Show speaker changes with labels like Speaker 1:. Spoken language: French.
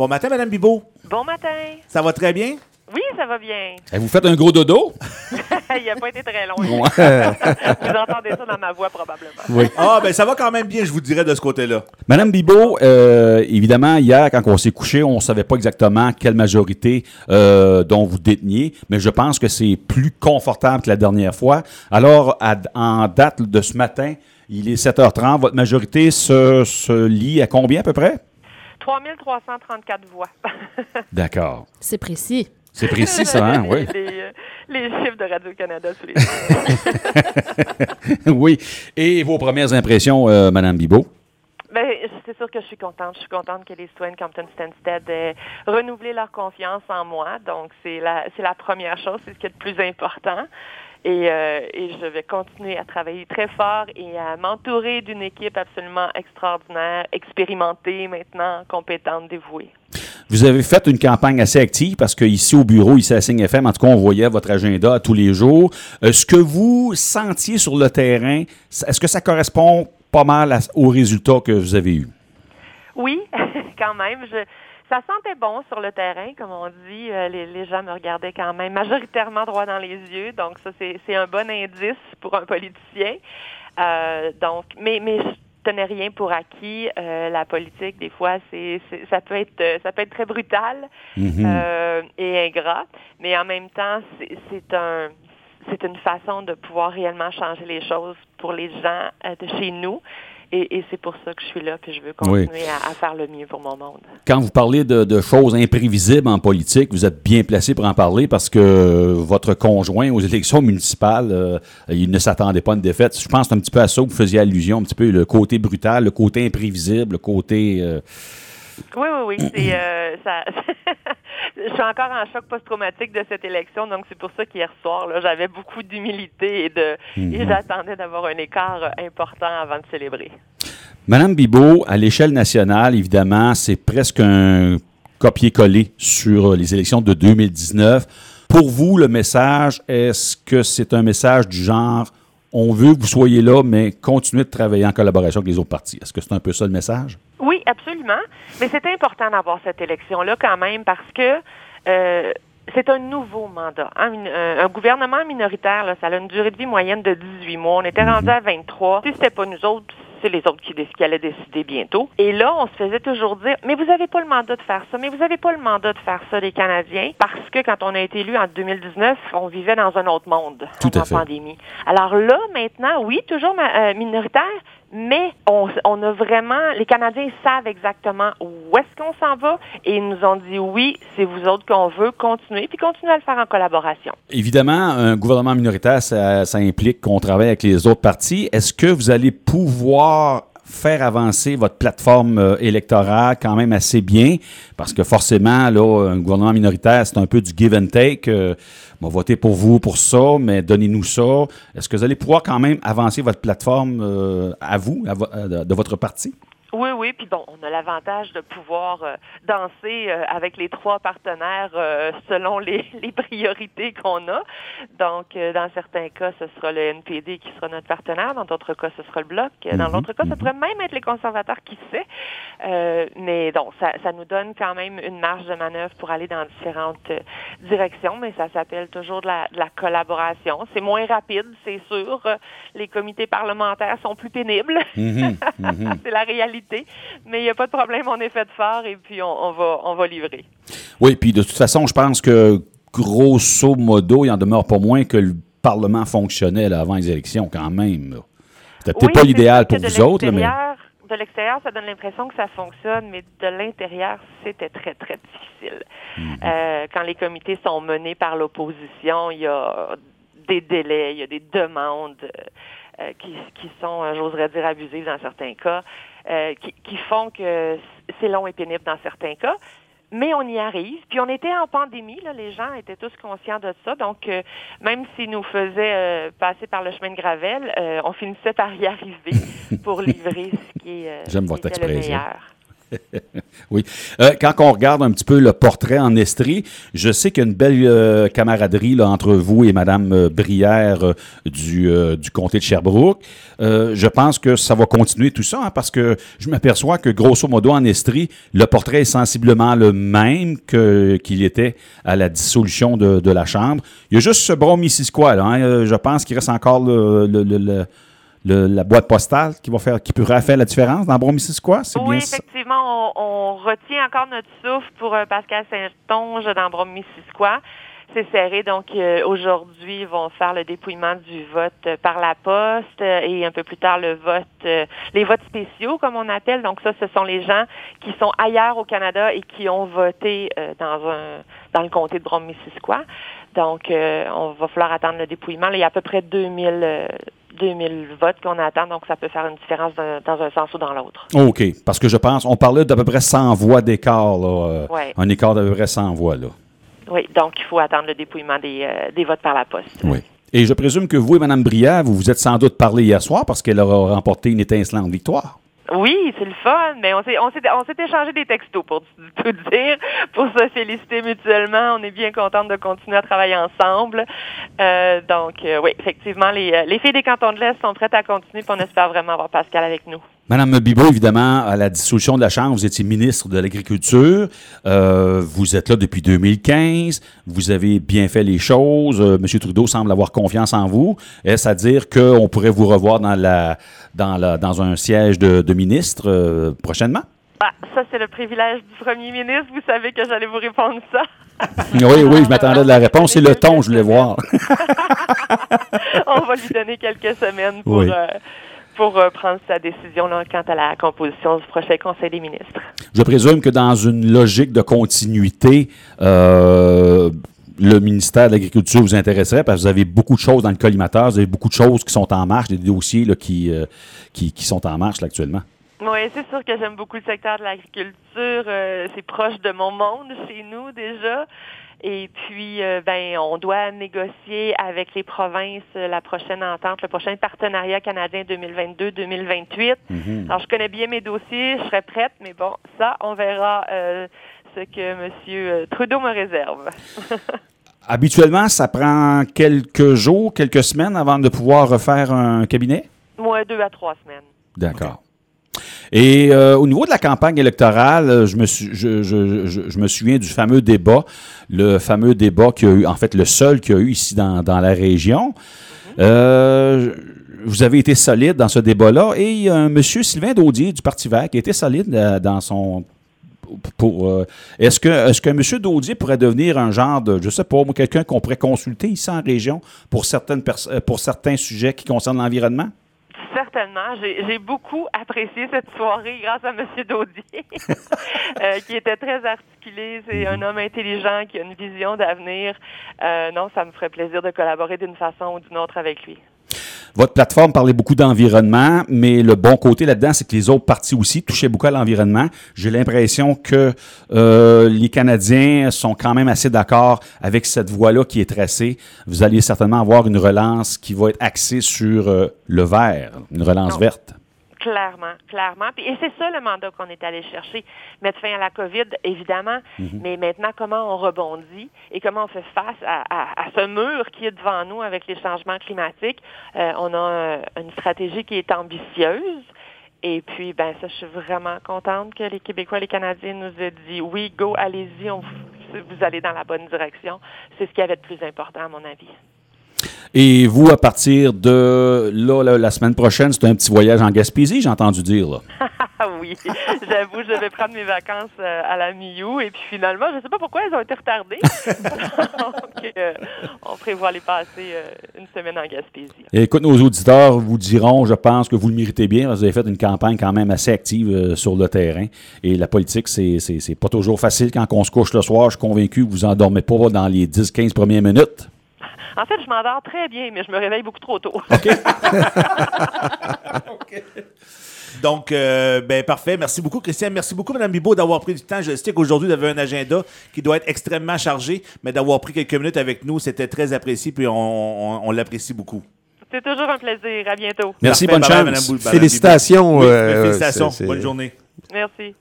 Speaker 1: Bon matin, Madame Bibot.
Speaker 2: Bon matin.
Speaker 1: Ça va très bien?
Speaker 2: Oui, ça va bien.
Speaker 3: Eh, Vous faites un gros dodo?
Speaker 2: Il n'a pas été très long. Vous entendez ça dans ma voix probablement.
Speaker 3: Oui.
Speaker 1: Ah, ben ça va quand même bien, je vous dirais, de ce côté-là.
Speaker 3: Madame Bibot, euh, évidemment, hier, quand on s'est couché, on ne savait pas exactement quelle majorité euh, dont vous déteniez, mais je pense que c'est plus confortable que la dernière fois. Alors, à- en date de ce matin, il est 7h30. Votre majorité se, se lie à combien à peu près?
Speaker 2: 3334 voix.
Speaker 3: D'accord.
Speaker 4: C'est précis.
Speaker 3: C'est précis, ça, hein? Oui.
Speaker 2: les, euh, les chiffres de Radio-Canada sous les
Speaker 3: oui. Et vos premières impressions, euh, Madame Bibot?
Speaker 2: Ben, c'est sûr que je suis contente. Je suis contente que les citoyens de Compton-Stanstead aient renouvelé leur confiance en moi. Donc, c'est la, c'est la première chose, c'est ce qui est le plus important. Et, euh, et je vais continuer à travailler très fort et à m'entourer d'une équipe absolument extraordinaire, expérimentée maintenant, compétente, dévouée.
Speaker 3: Vous avez fait une campagne assez active parce qu'ici au bureau, ici à Signe FM, en tout cas, on voyait votre agenda tous les jours. Euh, ce que vous sentiez sur le terrain, est-ce que ça correspond pas mal à- aux résultats que vous avez eus?
Speaker 2: Oui, quand même. Je, ça sentait bon sur le terrain, comme on dit. Euh, les, les gens me regardaient quand même majoritairement droit dans les yeux. Donc, ça, c'est un bon indice pour un politicien. Euh, donc, mais, mais je tenais rien pour acquis. Euh, la politique, des fois, c'est ça peut être ça peut être très brutal
Speaker 3: Mhm.
Speaker 2: euh, et ingrat, mais en même temps, c'est c'est un c'est une façon de pouvoir réellement changer les choses pour les gens de chez nous. Et, et c'est pour ça que je suis là, puis je veux
Speaker 3: Oui.
Speaker 2: continuer à, à faire le mieux pour mon monde.
Speaker 3: Quand vous parlez de, de choses imprévisibles en politique, vous êtes bien placé pour en parler parce que votre conjoint aux élections municipales, euh, il ne s'attendait pas à une défaite. Je pense un petit peu à ça que vous faisiez allusion, un petit peu le côté brutal, le côté imprévisible, le côté... euh,
Speaker 2: Oui, oui, oui. C'est, euh, ça... je suis encore en choc post-traumatique de cette élection, donc c'est pour ça qu'hier soir, là, j'avais beaucoup d'humilité et, de... et j'attendais d'avoir un écart euh, important avant de célébrer.
Speaker 3: Madame Bibot, à l'échelle nationale, évidemment, c'est presque un copier-coller sur les élections de 2019. Pour vous, le message, est-ce que c'est un message du genre on veut que vous soyez là, mais continuez de travailler en collaboration avec les autres partis? Est-ce que c'est un peu ça le message?
Speaker 2: Oui, absolument. Mais c'est important d'avoir cette élection-là quand même parce que euh, c'est un nouveau mandat. hein. Une- un, un gouvernement minoritaire, là, ça a une durée de vie moyenne de 18 mois. On était rendu à 23. Si c'était pas nous autres, c'est les autres qui, allaient décider bientôt. Et là, on se faisait toujours dire, mais vous n'avez pas le mandat de faire ça, mais vous n'avez pas le mandat de faire ça, les Canadiens, parce que quand on a été élu en 2019, on vivait dans un autre monde
Speaker 3: Tout à
Speaker 2: avant
Speaker 3: fait.
Speaker 2: pandémie. Alors là, maintenant, oui, toujours ma- euh, minoritaire, mais on, on a vraiment, les Canadiens savent exactement où est-ce qu'on s'en va et ils nous ont dit oui, c'est vous autres qu'on veut continuer, puis continuer à le faire en collaboration.
Speaker 3: Évidemment, un gouvernement minoritaire, ça, ça implique qu'on travaille avec les autres partis. Est-ce que vous allez pouvoir faire avancer votre plateforme euh, électorale quand même assez bien? Parce que forcément, là, un gouvernement minoritaire, c'est un peu du give and take. Euh, on va voter pour vous pour ça, mais donnez-nous ça. Est-ce que vous allez pouvoir quand même avancer votre plateforme euh, à vous, à euh, de votre parti?
Speaker 2: Oui, oui, puis bon, on a l'avantage de pouvoir euh, danser euh, avec les trois partenaires euh, selon les, les priorités qu'on a. Donc, euh, dans certains cas, ce sera le NPD qui sera notre partenaire. Dans d'autres cas, ce sera le Bloc. Dans
Speaker 3: Mhm,
Speaker 2: d'autres cas, ça pourrait même être les conservateurs, qui sait. Euh, mais donc, ça, ça nous donne quand même une marge de manœuvre pour aller dans différentes euh, directions, mais ça s'appelle toujours de la, de la collaboration. C'est moins rapide, c'est sûr. Les comités parlementaires sont plus pénibles.
Speaker 3: Mhm, mhm.
Speaker 2: c'est la réalité. Mais il n'y a pas de problème, on est fait fort et puis on, on va, on va livrer.
Speaker 3: Oui, puis de toute façon, je pense que grosso modo, il en demeure pas moins que le Parlement fonctionnait là, avant les élections quand même. C'était peut-être
Speaker 2: Oui,
Speaker 3: pas l'idéal pour
Speaker 2: de
Speaker 3: vous autres, là, mais
Speaker 2: De l'extérieur, ça donne l'impression que ça fonctionne, mais de l'intérieur, c'était très, très difficile.
Speaker 3: Mhm.
Speaker 2: Euh, quand les comités sont menés par l'opposition, il y a des délais, il y a des demandes euh, euh, qui, qui sont, j'oserais dire, abusives dans certains cas, euh, qui, qui font que c'est long et pénible dans certains cas. Mais on y arrive. Puis on était en pandémie, là, les gens étaient tous conscients de ça. Donc, euh, même s'ils nous faisaient euh, passer par le chemin de Gravel, on finissait par y arriver pour livrer ce qui, est,
Speaker 3: J'aime votre
Speaker 2: le meilleur.
Speaker 3: Oui. Euh, quand on regarde un petit peu le portrait en Estrie, je sais qu'il y a une belle euh, camaraderie entre vous et Mme euh, Brière du, comté de Sherbrooke. Je pense que ça va continuer tout ça, hein, parce que je m'aperçois que, grosso modo, en Estrie, le portrait est sensiblement le même qu'il était à la dissolution de, la Chambre. Il y a juste ce bras missisquoi, là. hein. Je pense qu'il reste encore le- le- la boîte postale qui va faire, qui pourrait faire la différence dans Brom-Missisquoi. C'est
Speaker 2: Oui,
Speaker 3: bien ça.
Speaker 2: effectivement, on, on retient encore notre souffle pour euh, Pascal Saint-Onge dans Brome-Missisquoi. C'est serré, donc euh, aujourd'hui, ils vont faire le dépouillement du vote euh, par la poste euh, et un peu plus tard le vote, les votes spéciaux, comme on appelle. Donc ça, ce sont les gens qui sont ailleurs au Canada et qui ont voté dans un dans le comté de Brome-Missisquoi. Donc, on va falloir attendre le dépouillement. Là, il y a à peu près 2000, euh, 2000 votes qu'on attend, donc ça peut faire une différence dans, dans un sens ou dans l'autre.
Speaker 3: OK. Parce que je pense, on parlait d'à peu près 100 voix d'écart, là. euh,
Speaker 2: Ouais.
Speaker 3: Un écart d'à peu près 100 voix, là.
Speaker 2: Oui, donc il faut attendre le dépouillement des, euh, des votes par la poste.
Speaker 3: Oui. Et je présume que vous et Mme Brière, vous vous êtes sans doute parlé hier soir parce qu'elle aura remporté une étincelante victoire.
Speaker 2: Oui, c'est le fun, mais on s'est on s'est on s'est échangé des textos pour tout dire, pour se féliciter mutuellement. On est bien contente de continuer à travailler ensemble. Euh, donc euh, oui, effectivement, les, euh, les filles des cantons de l'Est sont prêtes à continuer, puis on espère vraiment avoir Pascal avec nous.
Speaker 3: Madame Bibot, évidemment, à la dissolution de la Chambre, vous étiez ministre de l'Agriculture. Euh, vous êtes là depuis 2015. Vous avez bien fait les choses. Euh, M. Trudeau semble avoir confiance en vous. Est-ce à dire qu'on pourrait vous revoir dans, la, dans, la, dans un siège de, de ministre euh, prochainement?
Speaker 2: Ah, ça c'est le privilège du premier ministre. Vous savez que j'allais vous répondre ça.
Speaker 3: Oui, oui, je m'attendais de la réponse. C'est le ton, je voulais voir.
Speaker 2: on va lui donner quelques semaines pour,
Speaker 3: Oui.
Speaker 2: Pour euh, prendre sa décision là, quant à la composition du prochain Conseil des ministres.
Speaker 3: Je présume que dans une logique de continuité, euh, le ministère de l'Agriculture vous intéresserait parce que vous avez beaucoup de choses dans le collimateur, vous avez beaucoup de choses qui sont en marche, des dossiers là, qui, euh, qui, qui sont en marche là, actuellement.
Speaker 2: Oui, c'est sûr que j'aime beaucoup le secteur de l'agriculture. Euh, c'est proche de mon monde chez nous déjà. Et puis, euh, ben, on doit négocier avec les provinces euh, la prochaine entente, le prochain partenariat canadien 2022-2028.
Speaker 3: Mhm.
Speaker 2: Alors, je connais bien mes dossiers, je serai prête, mais bon, ça, on verra euh, ce que M. Trudeau me réserve.
Speaker 3: Habituellement, ça prend quelques jours, quelques semaines avant de pouvoir refaire un cabinet?
Speaker 2: Moi, deux à trois semaines.
Speaker 3: D'accord. Et euh, au niveau de la campagne électorale, euh, je me, je, je- je- me souviens du fameux débat, le fameux débat qu'il y a eu, en fait, le seul qu'il y a eu ici dans, la région. Euh, vous avez été solide dans ce débat-là et il monsieur Sylvain Daudier du Parti vert qui a été solide dans son. Euh, est-ce que est-ce que M. Daudier pourrait devenir un genre de, je sais pas, quelqu'un qu'on pourrait consulter ici en région pour certaines pour certains sujets qui concernent l'environnement?
Speaker 2: Certainement. J'ai beaucoup apprécié cette soirée grâce à M. Daudier, euh, qui était très articulé. C'est un homme intelligent qui a une vision d'avenir. Euh, non, ça me ferait plaisir de collaborer d'une façon ou d'une autre avec lui.
Speaker 3: Votre plateforme parlait beaucoup d'environnement, mais le bon côté là-dedans, c'est que les autres partis aussi touchaient beaucoup à l'environnement. J'ai l'impression que euh, les Canadiens sont quand même assez d'accord avec cette voie-là qui est tracée. Vous allez certainement avoir une relance qui va être axée sur euh, le vert, une relance
Speaker 2: Non.
Speaker 3: verte.
Speaker 2: Clairement, clairement. Et c'est ça le mandat qu'on est allé chercher. Mettre fin à la COVID, évidemment, mais maintenant, comment on rebondit et comment on fait face à, à- à ce mur qui est devant nous avec les changements climatiques? Euh, on a euh, une stratégie qui est ambitieuse. Et puis, ben ça, je suis vraiment contente que les Québécois et les Canadiens nous aient dit oui, go, allez-y, vous allez dans la bonne direction. C'est ce qui avait de plus important, à mon avis.
Speaker 3: Et vous, à partir de là, la semaine prochaine, c'est un petit voyage en Gaspésie, j'ai entendu dire. Là.
Speaker 2: Ah oui, j'avoue, je vais prendre mes vacances euh, à la mi-août et puis finalement, je ne sais pas pourquoi elles ont été retardées. Donc, euh, on prévoit les passer euh, une semaine en Gaspésie.
Speaker 3: Et écoute, nos auditeurs vous diront, je pense que vous le méritez bien. Vous avez fait une campagne quand même assez active sur le terrain. Et la politique, c'est, c'est, c'est pas toujours facile quand on se couche le soir. Je suis convaincu que vous endormez pas dans les 10-15 premières minutes.
Speaker 2: En fait, je m'endors très bien, mais je me réveille beaucoup trop tôt.
Speaker 1: Donc, euh, ben parfait. Merci beaucoup, Christian. Merci beaucoup, Mme Bibot, d'avoir pris du temps. Je sais qu'aujourd'hui, vous avez un agenda qui doit être extrêmement chargé, mais d'avoir pris quelques minutes avec nous, c'était très apprécié, puis on, on- on l'apprécie beaucoup.
Speaker 2: C'est toujours un plaisir. À bientôt.
Speaker 3: Merci,
Speaker 1: Parfait.
Speaker 3: bonne chance.
Speaker 1: Madame Madame
Speaker 4: Félicitations.
Speaker 1: Oui,
Speaker 4: euh,
Speaker 1: félicitations.
Speaker 4: c'est- c'est-
Speaker 1: Bonne journée.
Speaker 2: Merci.